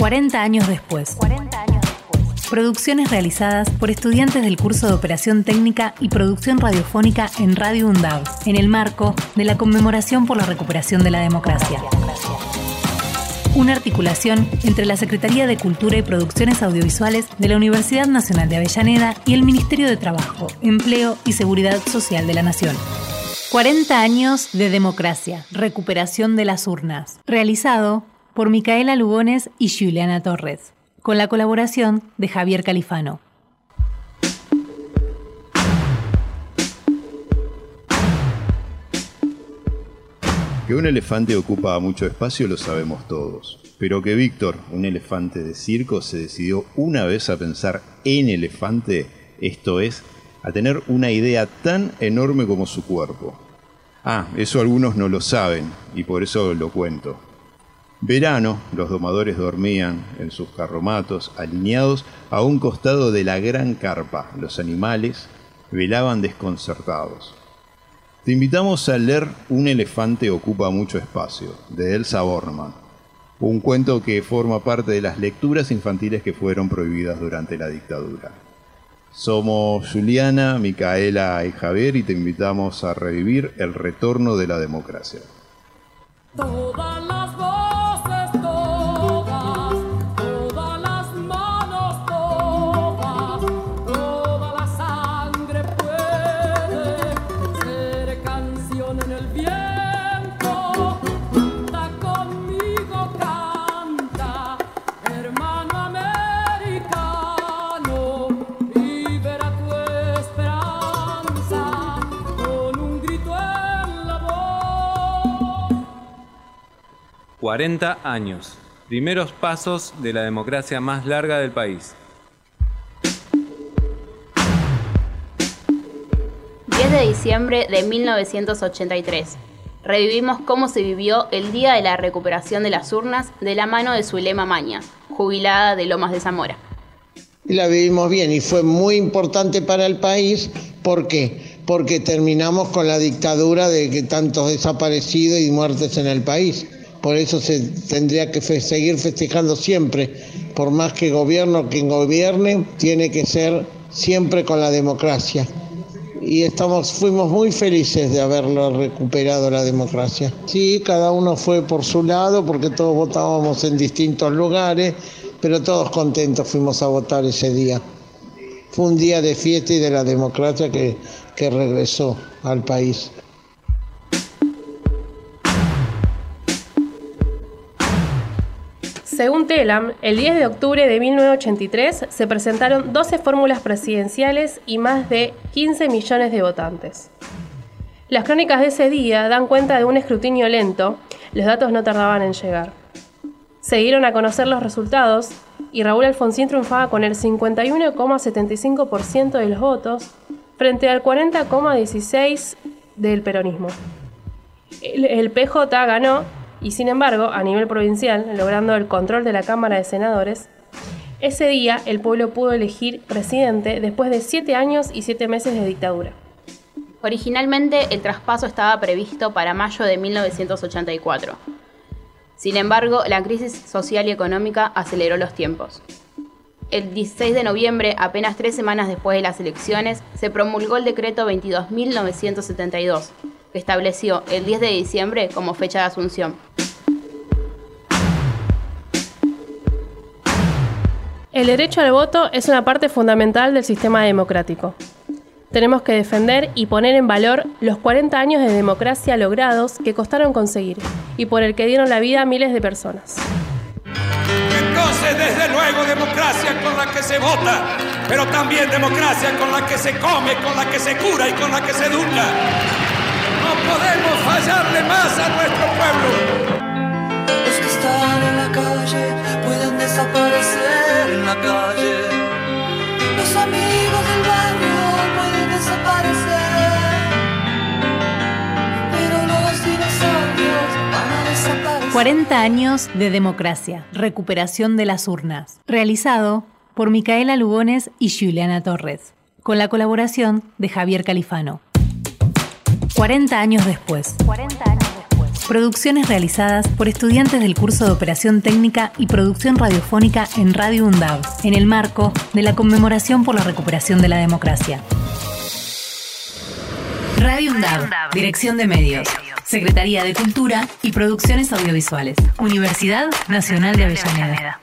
40 años después. 40 años después. Producciones realizadas por estudiantes del curso de Operación Técnica y Producción Radiofónica en Radio UNDAV, en el marco de la conmemoración por la recuperación de la democracia. Una articulación entre la Secretaría de Cultura y Producciones Audiovisuales de la Universidad Nacional de Avellaneda y el Ministerio de Trabajo, Empleo y Seguridad Social de la Nación. 40 años de democracia, recuperación de las urnas. Realizado por Micaela Lugones y Juliana Torres, con la colaboración de Javier Califano. Que un elefante ocupa mucho espacio lo sabemos todos, pero que Víctor, un elefante de circo, se decidió una vez a pensar en elefante, esto es, a tener una idea tan enorme como su cuerpo. Ah, eso algunos no lo saben y por eso lo cuento. Verano, los domadores dormían en sus carromatos, alineados a un costado de la gran carpa. Los animales velaban desconcertados. Te invitamos a leer Un elefante ocupa mucho espacio, de Elsa Borman, un cuento que forma parte de las lecturas infantiles que fueron prohibidas durante la dictadura. Somos Juliana, Micaela y Javier y te invitamos a revivir el retorno de la democracia. ...40 años. Primeros pasos de la democracia más larga del país. Diciembre de 1983. Revivimos cómo se vivió el día de la recuperación de las urnas de la mano de Zulema Maña, jubilada de Lomas de Zamora. La vivimos bien y fue muy importante para el país. ¿Por qué? Porque terminamos con la dictadura de que tantos desaparecidos y muertes en el país. Por eso se tendría que seguir festejando siempre. Por más que gobierno quien gobierne, tiene que ser siempre con la democracia. Y estamos, fuimos muy felices de haberlo recuperado la democracia. Sí, cada uno fue por su lado, porque todos votábamos en distintos lugares, pero todos contentos fuimos a votar ese día. Fue un día de fiesta y de la democracia que, que regresó al país. Según Telam, el 10 de octubre de 1983 se presentaron 12 fórmulas presidenciales y más de 15 millones de votantes. Las crónicas de ese día dan cuenta de un escrutinio lento, los datos no tardaban en llegar. Se dieron a conocer los resultados y Raúl Alfonsín triunfaba con el 51,75% de los votos frente al 40,16% del peronismo. El, el PJ ganó y sin embargo, a nivel provincial, logrando el control de la Cámara de Senadores, ese día el pueblo pudo elegir presidente después de siete años y siete meses de dictadura. Originalmente el traspaso estaba previsto para mayo de 1984. Sin embargo, la crisis social y económica aceleró los tiempos. El 16 de noviembre, apenas tres semanas después de las elecciones, se promulgó el decreto 22.972, que estableció el 10 de diciembre como fecha de asunción. El derecho al voto es una parte fundamental del sistema democrático. Tenemos que defender y poner en valor los 40 años de democracia logrados que costaron conseguir y por el que dieron la vida a miles de personas. Entonces, desde luego, democracia con la que se vota, pero también democracia con la que se come, con la que se cura y con la que se educa. No podemos fallarle más a nuestro pueblo. 40 años de democracia, recuperación de las urnas. Realizado por Micaela Lugones y Juliana Torres, con la colaboración de Javier Califano. 40 años después. 40 años después. Producciones realizadas por estudiantes del curso de Operación Técnica y Producción Radiofónica en Radio UNDAV, en el marco de la conmemoración por la recuperación de la democracia. Radio UNDAV, Dirección de Medios, Secretaría de Cultura y Producciones Audiovisuales, Universidad Nacional de Avellaneda.